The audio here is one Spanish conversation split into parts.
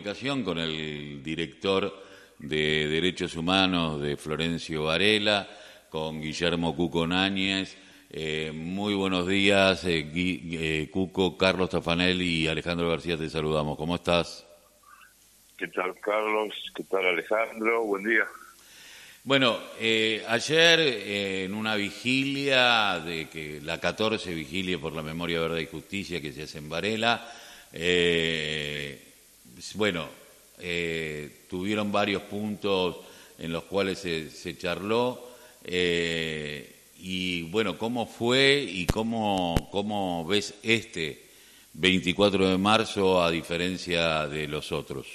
comunicación con el director de Derechos Humanos de Florencio Varela, con Guillermo Cuco Náñez. Eh, muy buenos días, eh, eh, Cuco, Carlos Tafanel y Alejandro García, te saludamos. ¿Cómo estás? ¿Qué tal, Carlos? ¿Qué tal, Alejandro? Buen día. Bueno, ayer en una vigilia, de que la 14 vigilia por la memoria, verdad y justicia que se hace en Varela, bueno, eh, tuvieron varios puntos en los cuales se, charló. Eh, y bueno, ¿cómo fue y cómo, cómo ves este 24 de marzo a diferencia de los otros?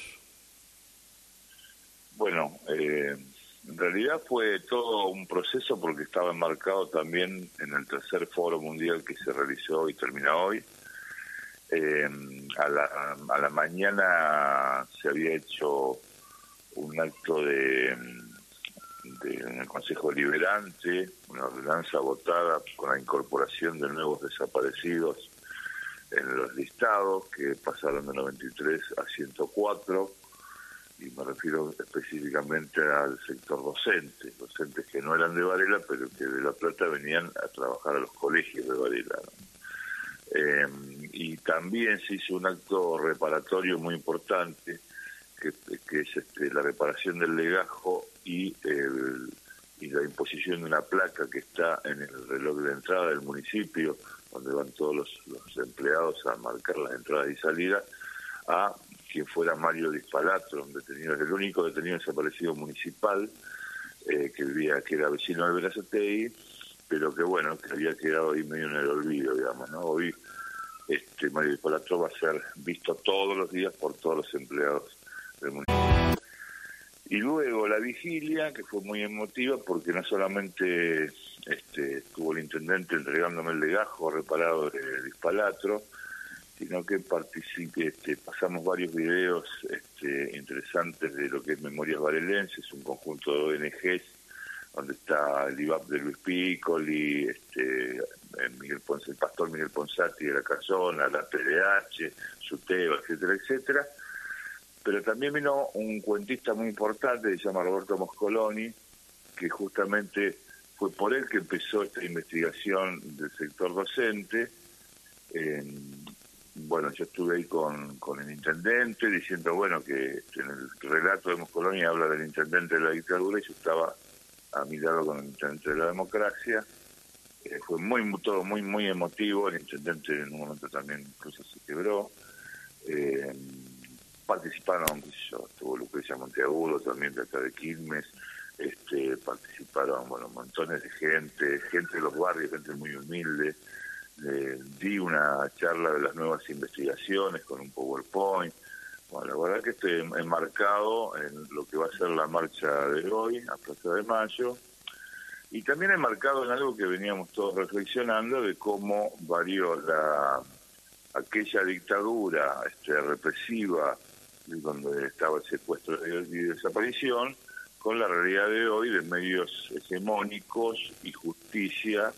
Bueno, eh, en realidad fue todo un proceso porque estaba enmarcado también en el tercer foro mundial que se realizó y termina hoy, eh, a, la, a la mañana se había hecho un acto de, en el Consejo Liberante, una ordenanza votada con la incorporación de nuevos desaparecidos en los listados que pasaron de 93 a 104 y me refiero específicamente al sector docente, docentes que no eran de Varela pero que de La Plata venían a trabajar a los colegios de Varela. Eh, y también se hizo un acto reparatorio muy importante, que, es este, la reparación del legajo y, el, y la imposición de una placa que está en el reloj de entrada del municipio, donde van todos los, empleados a marcar las entradas y salidas, a quien fuera Mario Dispalatro, un detenido, el único detenido desaparecido municipal, eh, que vivía, que era vecino de Verazategui, pero que bueno, que había quedado ahí medio en el olvido, digamos, ¿no? Hoy este Mario Dispalatro va a ser visto todos los días por todos los empleados del municipio. Y luego la vigilia, que fue muy emotiva porque no solamente este, estuvo el intendente entregándome el legajo reparado de Dispalatro, sino que participé, este, pasamos varios videos este, interesantes de lo que es Memorias Varelenses, un conjunto de ONGs donde está el IVAP de Luis Piccoli, este, Miguel Ponce, el pastor Miguel Ponsati de la Casona, la PDH, Suteo, etcétera, etcétera. Pero también vino un cuentista muy importante, se llama Roberto Moscoloni, que justamente fue por él que empezó esta investigación del sector docente. bueno, yo estuve ahí con, con el intendente diciendo, bueno, que en el relato de Moscoloni habla del intendente de la dictadura y yo estaba a mi lado con el intendente de la democracia. Eh, fue muy todo muy muy emotivo, el intendente en un momento también incluso se quebró. Eh, participaron, yo, estuvo Lucrecia Monteagudo también de acá de Quilmes, este, participaron bueno montones de gente, gente de los barrios, gente muy humilde. Eh, di una charla de las nuevas investigaciones con un PowerPoint. Bueno, la verdad que estoy enmarcado en lo que va a ser la marcha de hoy, a Plaza de Mayo, y también enmarcado en algo que veníamos todos reflexionando de cómo varió la aquella dictadura este, represiva donde estaba el secuestro y desaparición con la realidad de hoy de medios hegemónicos y justicia,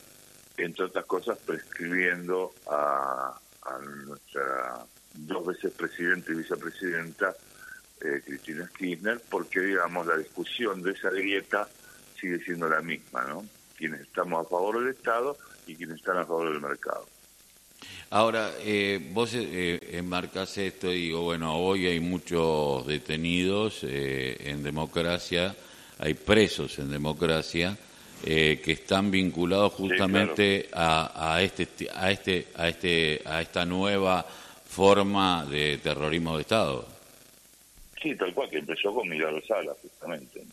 entre otras cosas prescribiendo a, a nuestra dos veces presidente y vicepresidenta eh, Cristina Kirchner, porque digamos la discusión de esa grieta sigue siendo la misma, ¿no? Quienes estamos a favor del Estado y quienes están a favor del mercado. Ahora, eh, vos eh, enmarcás esto y digo, bueno, hoy hay muchos detenidos eh, en democracia, hay presos en democracia que están vinculados justamente a, a, este, a, este, a, este, a esta nueva forma de terrorismo de Estado. Sí, tal cual, que empezó con Milagro Sala, justamente.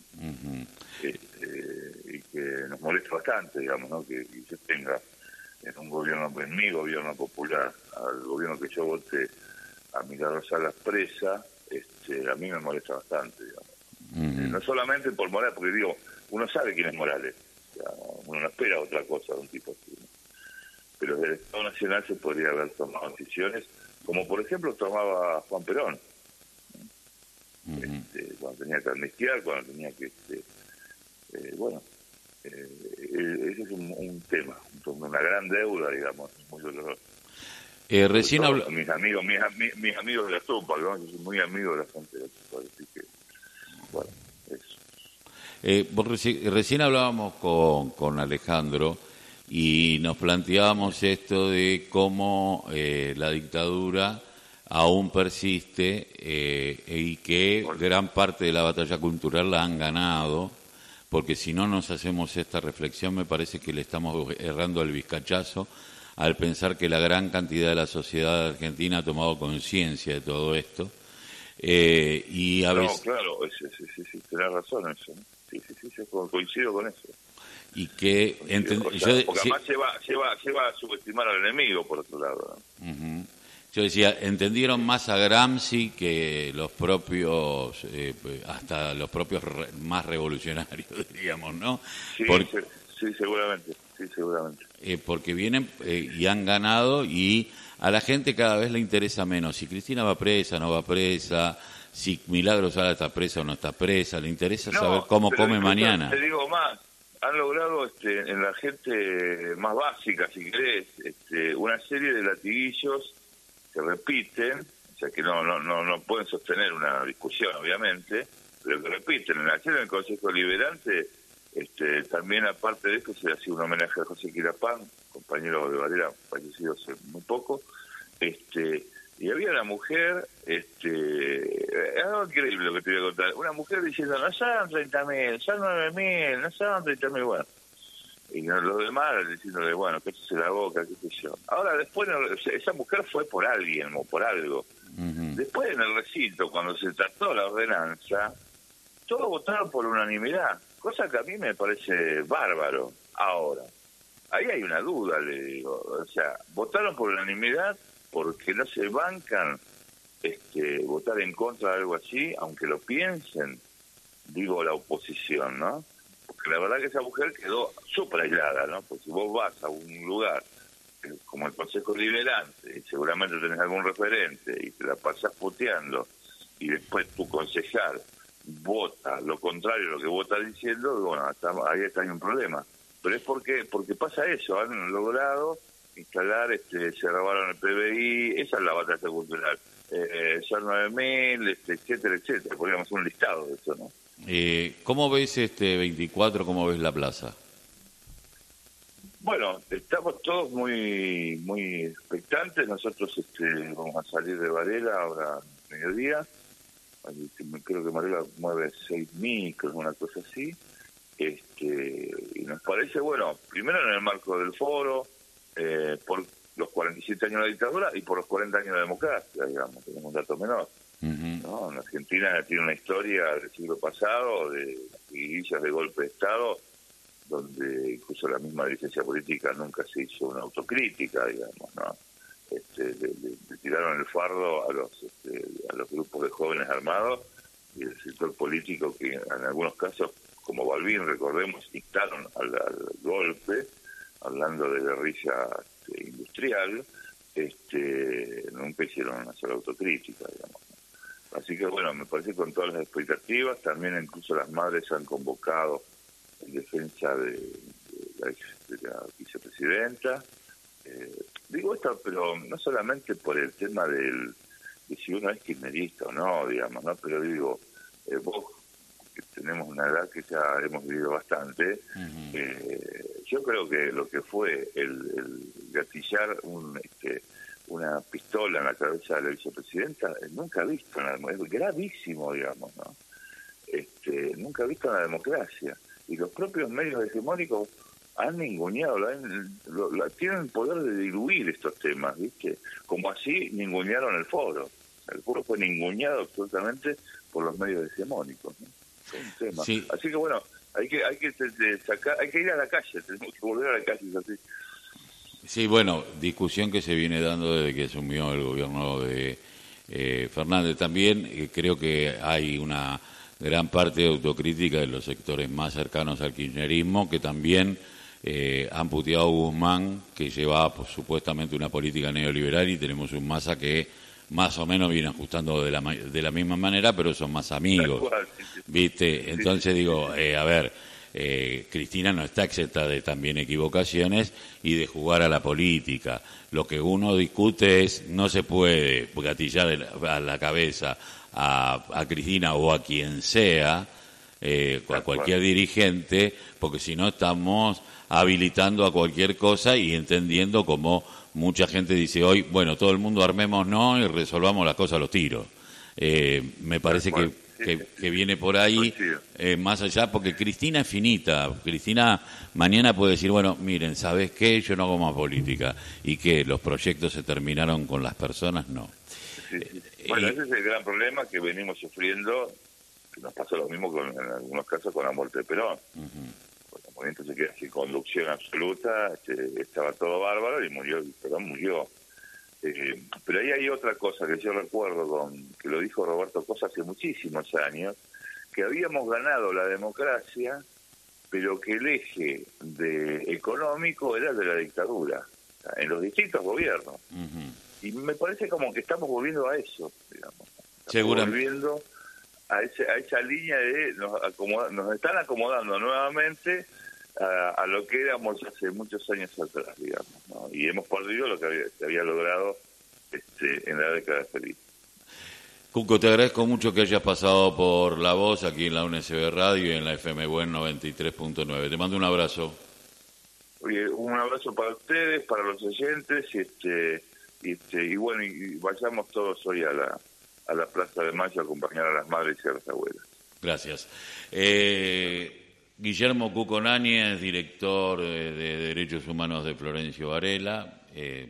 Este, y que nos molesta bastante, digamos, ¿no? que, se tenga en un gobierno, en mi gobierno popular, al gobierno que yo voté, a Milagro Salas presa, este, a mí me molesta bastante, digamos. No solamente por Morales, porque digo, uno sabe quién es Morales, uno no espera otra cosa de un tipo así. Pero desde el Estado Nacional se podría haber tomado decisiones como por ejemplo tomaba Juan Perón, este, cuando tenía que amnistiar, cuando tenía que, este, eh, bueno, eh, ese es un, tema, una gran deuda, digamos, muy doloroso. Eh, recién Mis amigos, mis, amigos de la Tupa, ¿no? yo soy muy amigo de la gente de la Tupa, así que, bueno, eso. Eh, recién, hablábamos con, con Alejandro y nos planteábamos esto de cómo eh, la dictadura aún persiste eh, y que gran parte de la batalla cultural la han ganado, porque si no nos hacemos esta reflexión me parece que le estamos errando al vizcachazo al pensar que la gran cantidad de la sociedad argentina ha tomado conciencia de todo esto. Eh, y a no, claro, sí, sí, sí, tenés razón eso. Sí, sí, sí, coincido con eso. Y que... porque además lleva, lleva, lleva, a subestimar al enemigo, por otro lado. Yo decía, entendieron más a Gramsci que los propios, eh, hasta los propios más revolucionarios, diríamos, ¿no? Sí, sí, seguramente, sí, seguramente. Eh, porque vienen eh, y han ganado y a la gente cada vez le interesa menos si Cristina va presa, no va presa, si Milagros ahora está presa o no está presa, le interesa saber cómo come mañana. Te digo más, han logrado este, en la gente más básica, si querés, este, una serie de latiguillos que repiten, o sea que no, no, no, no pueden sostener una discusión, obviamente, pero que repiten. En ayer en el Consejo Liberante, este, también aparte de esto, se hacía un homenaje a José Quirapán, compañero de Valera, fallecido hace muy poco, este y había una mujer, este, es algo increíble lo que te voy a contar, una mujer diciendo, no son 30 mil, son 9 mil, no son 30 mil, bueno, y los demás diciéndole, bueno, que se la boca, qué sé yo. Ahora, después, esa mujer fue por alguien o por algo. Después, en el recinto, cuando se trató la ordenanza, todos votaron por unanimidad, cosa que a mí me parece bárbaro. Ahora, ahí hay una duda, le digo. O sea, votaron por unanimidad porque no se bancan este, votar en contra de algo así, aunque lo piensen, digo la oposición, ¿no? la verdad que esa mujer quedó súper aislada, ¿no? Porque si vos vas a un lugar eh, como el Consejo Liberante y seguramente tenés algún referente y te la pasás puteando y después tu concejal vota lo contrario a lo que vos estás diciendo, bueno, ahí está hay un problema. Pero es porque porque pasa eso, han logrado instalar, este, se robaron el PBI, esa es la batalla cultural. Eh, son 9.000, este, etcétera, etcétera. Podríamos hacer un listado de eso, ¿no? Eh, ¿Cómo ves este 24? ¿Cómo ves la plaza? Bueno, estamos todos muy muy expectantes. Nosotros este, vamos a salir de Varela ahora mediodía. Creo que Varela mueve seis micros, una cosa así. Este, y nos parece, bueno, primero en el marco del foro, eh, por los 47 años de la dictadura y por los 40 años de democracia, digamos, tenemos un dato menor. ¿no? En Argentina tiene una historia del siglo pasado de guillas de golpe de Estado, donde incluso la misma dirigencia política nunca se hizo una autocrítica, digamos, ¿no? Este, le, tiraron el fardo a los este, a los grupos de jóvenes armados y el sector político que en algunos casos, como Balbín, recordemos, dictaron al, golpe, hablando de guerrilla este, industrial, este, nunca hicieron una sola autocrítica, digamos. Así que bueno, me parece con todas las expectativas, también incluso las madres han convocado en defensa de, la, vicepresidenta. Eh, digo esto, pero no solamente por el tema del, de si uno es kirchnerista o no, digamos, ¿no? Pero digo, eh, vos que tenemos una edad que ya hemos vivido bastante, eh, yo creo que lo que fue el, el gatillar un... Este, una pistola en la cabeza de la vicepresidenta, eh, nunca visto en la es gravísimo, digamos, ¿no? Este, nunca visto en la democracia. Y los propios medios hegemónicos han ninguneado, lo, tienen el poder de diluir estos temas, ¿viste? Como así ningunearon el foro. El foro fue ninguneado absolutamente por los medios hegemónicos, ¿no? Tema. Así que bueno, hay que hay que sacar, hay que ir a la calle, tenemos que volver a la calle, así. Sí, bueno, discusión que se viene dando desde que asumió el gobierno de eh, Fernández. También eh, creo que hay una gran parte de autocrítica de los sectores más cercanos al kirchnerismo que también eh, han puteado a Guzmán, que lleva pues, supuestamente una política neoliberal y tenemos un masa que más o menos viene ajustando de la, de la misma manera, pero son más amigos. ¿Viste? Entonces digo, a ver eh, Cristina no está exenta de también equivocaciones y de jugar a la política. Lo que uno discute es, no se puede gatillar a la cabeza a, Cristina o a quien sea, eh, a cualquier dirigente, porque si no estamos habilitando a cualquier cosa y entendiendo como mucha gente dice hoy, bueno, todo el mundo armemos no y resolvamos las cosas a los tiros. Eh, me parece que, que, viene por ahí eh, más allá, porque Cristina es finita. Cristina mañana puede decir, bueno, miren, ¿sabes qué? Yo no hago más política. Y que los proyectos se terminaron con las personas, no. Bueno, ese es el gran problema que venimos sufriendo, que nos pasó lo mismo con, en algunos casos con la muerte de Perón. Movimiento se queda sin conducción absoluta, este, estaba todo bárbaro y murió, Perón murió. Eh, pero ahí hay otra cosa que yo recuerdo, con, que lo dijo Roberto Cosa hace muchísimos años, que habíamos ganado la democracia, pero que el eje de económico era de la dictadura, en los distintos gobiernos. Y me parece como que estamos volviendo a eso, digamos. Estamos volviendo a, a esa línea de nos, nos están acomodando nuevamente a, lo que éramos hace muchos años atrás, digamos, y hemos perdido lo que había, había logrado este, en la década de Felipe. Cuco, te agradezco mucho que hayas pasado por la voz aquí en la UNSB Radio y en la FM Buen 93.9. Te mando un abrazo. un abrazo para ustedes, para los oyentes, y, este, y, este, y bueno, y vayamos todos hoy a la, a la Plaza de Mayo a acompañar a las madres y a las abuelas. Gracias. Eh, Guillermo Cuconani es director de, Derechos Humanos de Florencio Varela. Eh,